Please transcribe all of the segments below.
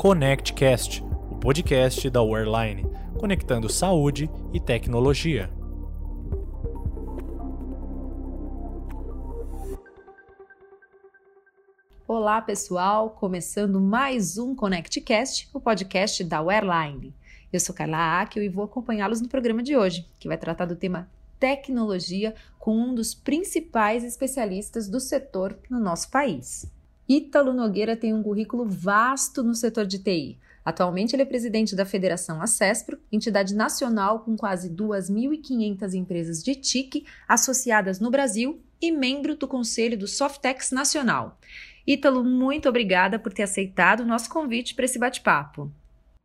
ConnectCast, o podcast da Wearline, conectando saúde e tecnologia. Olá, pessoal! Começando mais um ConnectCast, o podcast da Wearline. Eu sou Carla Akio e vou acompanhá-los no programa de hoje, que vai tratar do tema tecnologia com um dos principais especialistas do setor no nosso país. Ítalo Nogueira tem um currículo vasto no setor de TI. Atualmente, ele é presidente da Federação Acespro, entidade nacional com quase 2.500 empresas de TIC associadas no Brasil e membro do Conselho do Softex Nacional. Ítalo, muito obrigada por ter aceitado o nosso convite para esse bate-papo.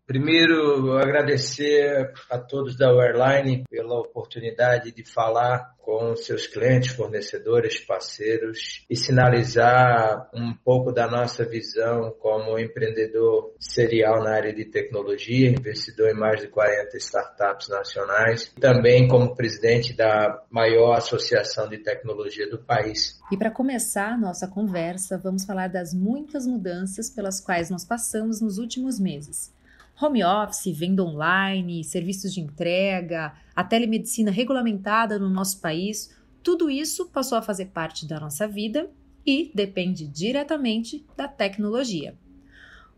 Primeiro, agradecer a todos da Airline pela oportunidade de falar com seus clientes, fornecedores, parceiros e sinalizar um pouco da nossa visão como empreendedor serial na área de tecnologia, investidor em mais de 40 startups nacionais, e também como presidente da maior associação de tecnologia do país. E para começar a nossa conversa, vamos falar das muitas mudanças pelas quais nós passamos nos últimos meses home office, venda online, serviços de entrega, a telemedicina regulamentada no nosso país, tudo isso passou a fazer parte da nossa vida e depende diretamente da tecnologia.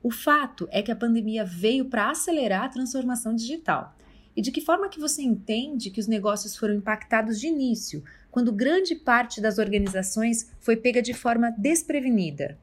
O fato é que a pandemia veio para acelerar a transformação digital. E de que forma que você entende que os negócios foram impactados de início, quando grande parte das organizações foi pega de forma desprevenida?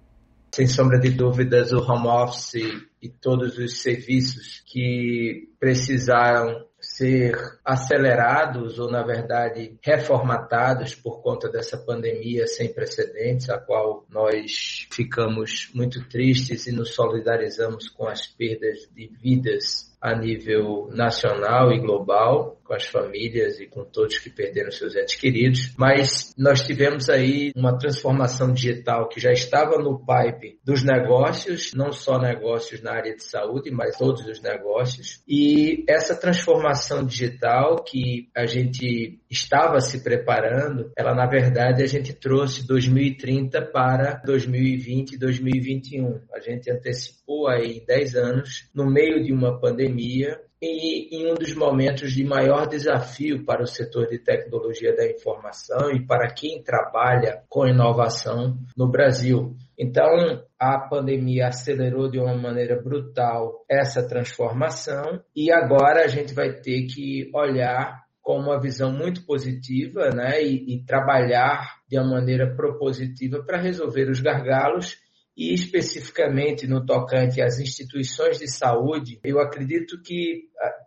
Sem sombra de dúvidas, o home office e todos os serviços que precisaram ser acelerados ou, na verdade, reformatados por conta dessa pandemia sem precedentes, a qual nós ficamos muito tristes e nos solidarizamos com as perdas de vidas a nível nacional e global, com as famílias e com todos que perderam seus entes queridos. Mas nós tivemos aí uma transformação digital que já estava no pipe dos negócios, não só negócios na área de saúde, mas todos os negócios. E essa transformação digital que a gente estava se preparando, ela na verdade a gente trouxe 2030 para 2020 e 2021. A gente antecipou aí 10 anos no meio de uma pandemia e em um dos momentos de maior desafio para o setor de tecnologia da informação e para quem trabalha com inovação no Brasil. Então, a pandemia acelerou de uma maneira brutal essa transformação e agora a gente vai ter que olhar com uma visão muito positiva né, e, e trabalhar de uma maneira propositiva para resolver os gargalos e especificamente no tocante às instituições de saúde, eu acredito que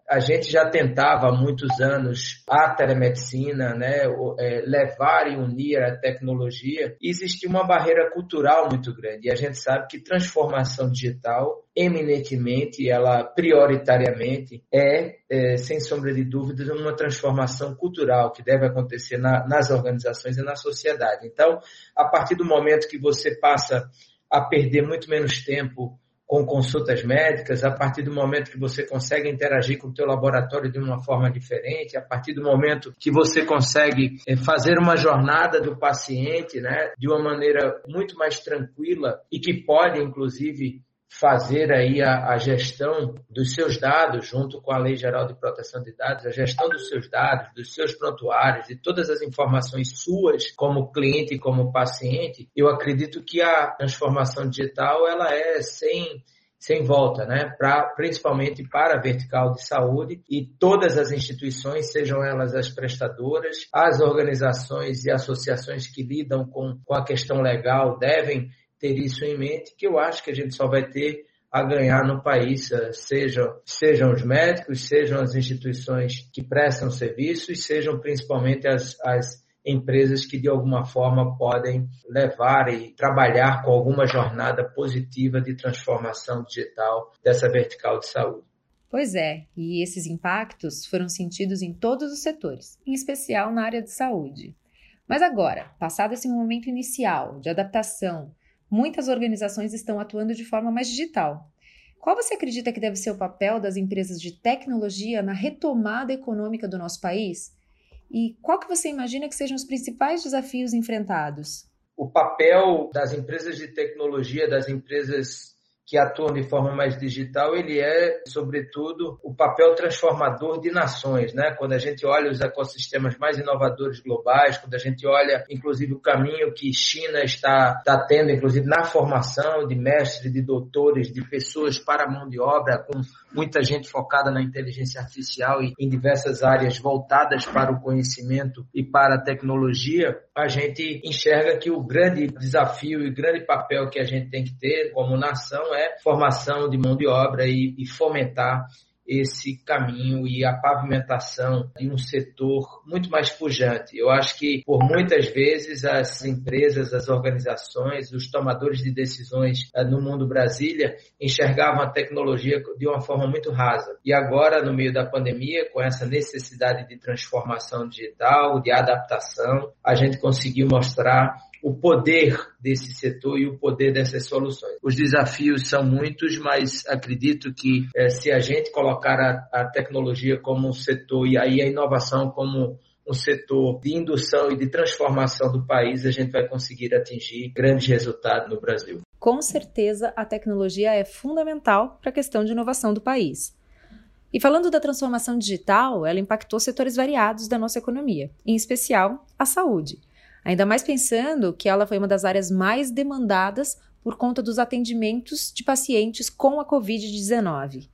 a gente já tentava há muitos anos a telemedicina, né, é, levar e unir a tecnologia, e existia uma barreira cultural muito grande. E a gente sabe que transformação digital, eminentemente, ela prioritariamente é, é sem sombra de dúvidas, uma transformação cultural que deve acontecer na, nas organizações e na sociedade. Então, a partir do momento que você passa a perder muito menos tempo com consultas médicas, a partir do momento que você consegue interagir com o teu laboratório de uma forma diferente, a partir do momento que você consegue eh, fazer uma jornada do paciente, né, de uma maneira muito mais tranquila e que pode, inclusive, fazer aí a, a, gestão dos seus dados junto com a Lei Geral de Proteção de Dados, a gestão dos seus dados, dos seus prontuários, de todas as informações suas como cliente e como paciente, eu acredito que a transformação digital ela é sem sem volta, né? Pra, principalmente para a vertical de saúde e todas as instituições, sejam elas as prestadoras, as organizações e associações que lidam com, com a questão legal, devem ter isso em mente, que eu acho que a gente só vai ter a ganhar no país, eh, sejam, sejam os médicos, sejam as instituições que prestam serviços, sejam principalmente as, as empresas que de alguma forma podem levar e trabalhar com alguma jornada positiva de transformação digital dessa vertical de saúde. Pois é, e esses impactos foram sentidos em todos os setores, em especial na área de saúde. Mas agora, passado esse momento inicial de adaptação, muitas organizações estão atuando de forma mais digital. Qual você acredita que deve ser o papel das empresas de tecnologia na retomada econômica do nosso país? E qual que você imagina que sejam os principais desafios enfrentados? O papel das empresas de tecnologia, das empresas que atuam de forma mais digital, ele é, sobretudo, o papel transformador de nações, né? Quando a gente olha os ecossistemas mais inovadores globais, quando a gente olha, inclusive, o caminho que China está, está tendo, inclusive, na formação de mestres, de doutores, de pessoas para a mão de obra, com muita gente focada na inteligência artificial e em diversas áreas voltadas para o conhecimento e para a tecnologia, a gente enxerga que o grande desafio e grande papel que a gente tem que ter como nação formação de mão de obra e, e fomentar esse caminho e a pavimentação de um setor muito mais pujante. Eu acho que, por muitas vezes, as empresas, as organizações, os tomadores de decisões eh, no mundo Brasília enxergavam a tecnologia de uma forma muito rasa. E agora, no meio da pandemia, com essa necessidade de transformação digital, de adaptação, a gente conseguiu mostrar o poder desse setor e o poder dessas soluções. Os desafios são muitos, mas acredito que é, se a gente colocar a, a tecnologia como um setor e aí a inovação como um setor de indução e de transformação do país, a gente vai conseguir atingir grandes resultados no Brasil. Com certeza, a tecnologia é fundamental para a questão de inovação do país. E falando da transformação digital, ela impactou setores variados da nossa economia, em especial a saúde. Ainda mais pensando que ela foi uma das áreas mais demandadas por conta dos atendimentos de pacientes com a Covid-19.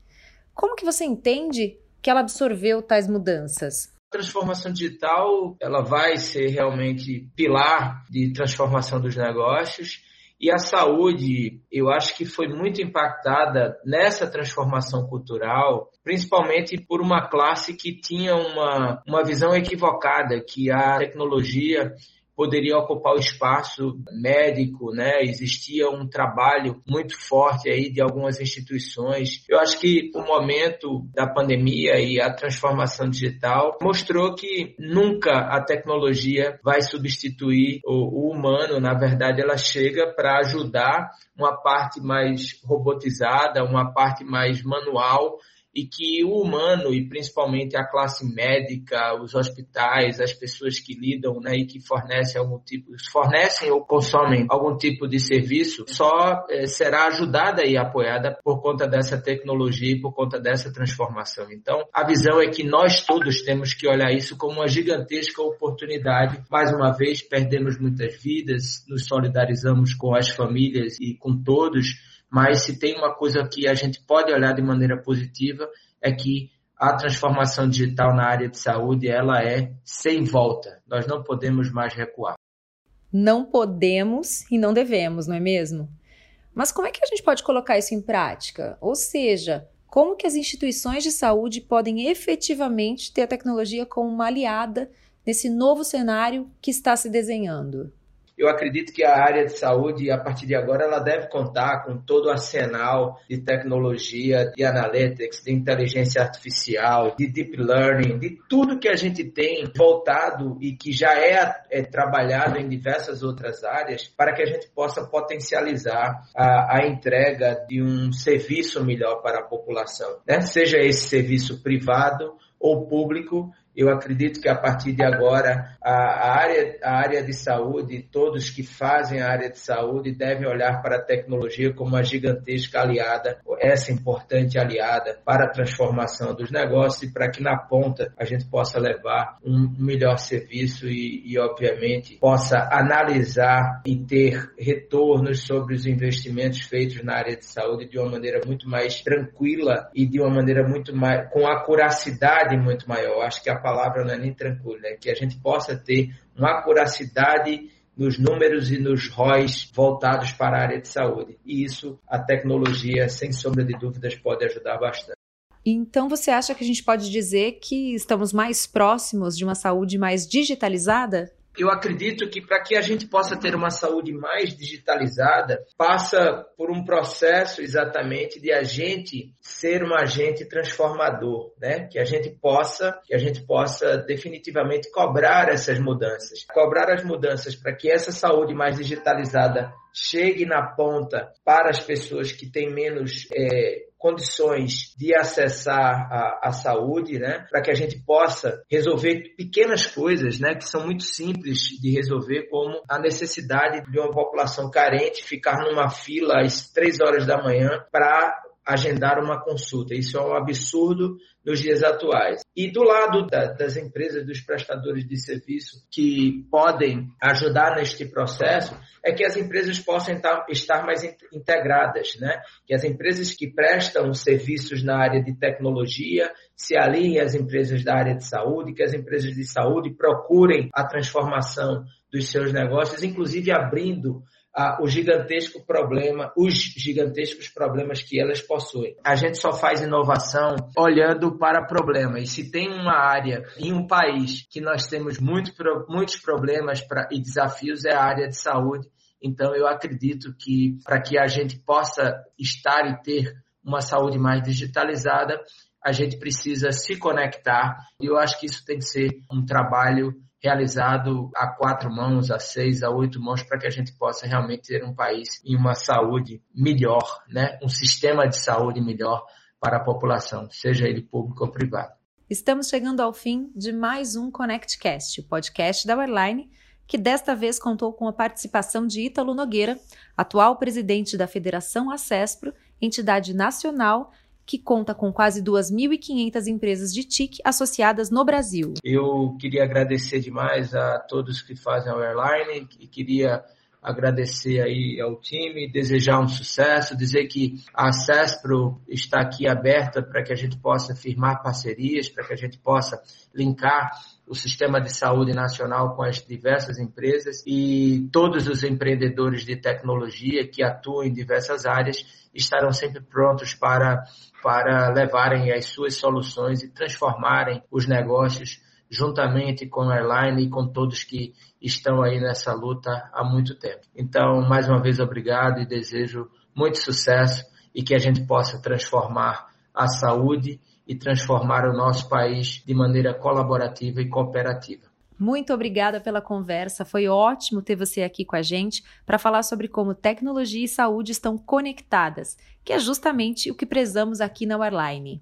Como que você entende que ela absorveu tais mudanças? A transformação digital ela vai ser realmente pilar de transformação dos negócios e a saúde, eu acho que foi muito impactada nessa transformação cultural, principalmente por uma classe que tinha uma, uma visão equivocada, que a tecnologia poderia ocupar o espaço médico, né? Existia um trabalho muito forte aí de algumas instituições. Eu acho que o momento da pandemia e a transformação digital mostrou que nunca a tecnologia vai substituir o, o humano. Na verdade, ela chega para ajudar uma parte mais robotizada, uma parte mais manual e que o humano e principalmente a classe médica, os hospitais, as pessoas que lidam né, e que fornecem algum tipo, fornecem ou consomem algum tipo de serviço, só é, será ajudada e apoiada por conta dessa tecnologia e por conta dessa transformação. Então, a visão é que nós todos temos que olhar isso como uma gigantesca oportunidade. Mais uma vez, perdemos muitas vidas, nos solidarizamos com as famílias e com todos mas se tem uma coisa que a gente pode olhar de maneira positiva é que a transformação digital na área de saúde ela é sem volta. Nós não podemos mais recuar. Não podemos e não devemos, não é mesmo? Mas como é que a gente pode colocar isso em prática? Ou seja, como que as instituições de saúde podem efetivamente ter a tecnologia como uma aliada nesse novo cenário que está se desenhando? Eu acredito que a área de saúde, a partir de agora, ela deve contar com todo o arsenal de tecnologia, de analytics, de inteligência artificial, de deep learning, de tudo que a gente tem voltado e que já é, é trabalhado em diversas outras áreas para que a gente possa potencializar a, a entrega de um serviço melhor para a população, né? seja esse serviço privado ou público eu acredito que a partir de agora a, a, área, a área de saúde, todos que fazem a área de saúde devem olhar para a tecnologia como uma gigantesca aliada, essa importante aliada para a transformação dos negócios e para que na ponta a gente possa levar um melhor serviço e, e obviamente, possa analisar e ter retornos sobre os investimentos feitos na área de saúde de uma maneira muito mais tranquila e de uma maneira muito mais, com acuracidade muito maior. Acho que a palavra não é nem tranquilo, né? que a gente possa ter uma acuracidade nos números e nos ROIs voltados para a área de saúde. E isso a tecnologia, sem sombra de dúvidas, pode ajudar bastante. Então você acha que a gente pode dizer que estamos mais próximos de uma saúde mais digitalizada? Eu acredito que para que a gente possa ter uma saúde mais digitalizada, passa por um processo exatamente de a gente ser um agente transformador, né? Que a gente possa, que a gente possa definitivamente cobrar essas mudanças, cobrar as mudanças para que essa saúde mais digitalizada chegue na ponta para as pessoas que têm menos é, condições de acessar a, a saúde, né? Para que a gente possa resolver pequenas coisas, né? Que são muito simples de resolver, como a necessidade de uma população carente ficar numa fila às três horas da manhã para agendar uma consulta. Isso é um absurdo nos dias atuais. E do lado da, das empresas, dos prestadores de serviço que podem ajudar neste processo, é que as empresas possam estar mais integradas, né? Que as empresas que prestam serviços na área de tecnologia se aliem às empresas da área de saúde, que as empresas de saúde procurem a transformação dos seus negócios, inclusive abrindo ah, o gigantesco problema, os gigantescos problemas que elas possuem. A gente só faz inovação olhando para problemas. E se tem uma área em um país que nós temos muito, muitos problemas pra, e desafios é a área de saúde. Então eu acredito que para que a gente possa estar e ter uma saúde mais digitalizada, a gente precisa se conectar. E eu acho que isso tem que ser um trabalho realizado a quatro mãos, a seis, a oito mãos, para que a gente possa realmente ter um país em uma saúde melhor, né? um sistema de saúde melhor para a população, seja ele público ou privado. Estamos chegando ao fim de mais um ConnectCast, o podcast da Airline, que desta vez contou com a participação de Ítalo Nogueira, atual presidente da Federação Acespro, entidade nacional que conta com quase 2.500 empresas de TIC associadas no Brasil. Eu queria agradecer demais a todos que fazem a Airline e queria agradecer aí ao time, desejar um sucesso, dizer que a CESPRO está aqui aberta para que a gente possa firmar parcerias, para que a gente possa linkar o sistema de saúde nacional com as diversas empresas e todos os empreendedores de tecnologia que atuam em diversas áreas estarão sempre prontos para, para levarem as suas soluções e transformarem os negócios juntamente com a Airline e com todos que estão aí nessa luta há muito tempo. Então, mais uma vez, obrigado e desejo muito sucesso e que a gente possa transformar a saúde e transformar o nosso país de maneira colaborativa e cooperativa. Muito obrigada pela conversa. Foi ótimo ter você aqui com a gente para falar sobre como tecnologia e saúde estão conectadas, que é justamente o que prezamos aqui na Airline.